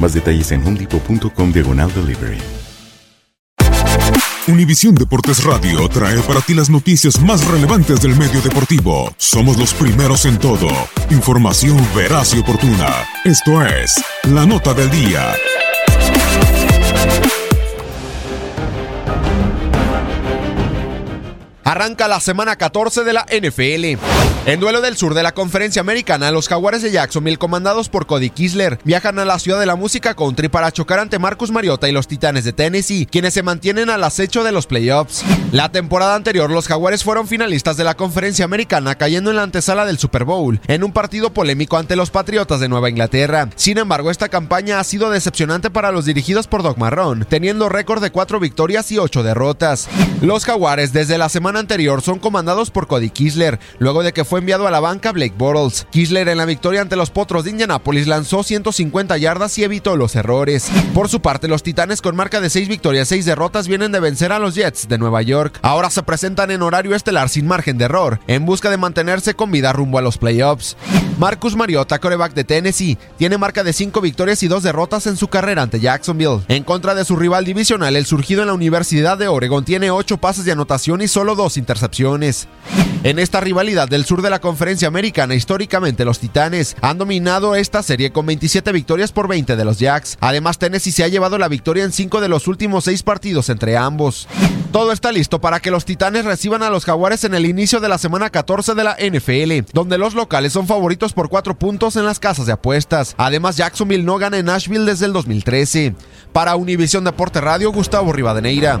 Más detalles en homedepot.com diagonal delivery. Univisión Deportes Radio trae para ti las noticias más relevantes del medio deportivo. Somos los primeros en todo. Información veraz y oportuna. Esto es La Nota del Día. Arranca la semana 14 de la NFL. En duelo del sur de la conferencia americana, los jaguares de Jacksonville, comandados por Cody Kisler, viajan a la ciudad de la música country para chocar ante Marcus Mariota y los titanes de Tennessee, quienes se mantienen al acecho de los playoffs. La temporada anterior, los jaguares fueron finalistas de la conferencia americana, cayendo en la antesala del Super Bowl, en un partido polémico ante los Patriotas de Nueva Inglaterra. Sin embargo, esta campaña ha sido decepcionante para los dirigidos por Doc Marrón, teniendo récord de cuatro victorias y ocho derrotas. Los jaguares, desde la semana anterior son comandados por Cody Kisler, luego de que fue enviado a la banca Blake Bortles. Kisler en la victoria ante los Potros de Indianapolis lanzó 150 yardas y evitó los errores. Por su parte, los Titanes con marca de 6 victorias, 6 derrotas vienen de vencer a los Jets de Nueva York. Ahora se presentan en horario estelar sin margen de error, en busca de mantenerse con vida rumbo a los playoffs. Marcus Mariota, coreback de Tennessee, tiene marca de 5 victorias y 2 derrotas en su carrera ante Jacksonville. En contra de su rival divisional, el surgido en la Universidad de Oregon tiene 8 pases de anotación y solo 2 intercepciones. En esta rivalidad del sur de la conferencia americana, históricamente los Titanes han dominado esta serie con 27 victorias por 20 de los Jacks. Además, Tennessee se ha llevado la victoria en 5 de los últimos 6 partidos entre ambos. Todo está listo para que los Titanes reciban a los Jaguares en el inicio de la semana 14 de la NFL, donde los locales son favoritos por 4 puntos en las casas de apuestas. Además, Jacksonville no gana en Nashville desde el 2013. Para Univisión Deporte Radio, Gustavo Rivadeneira.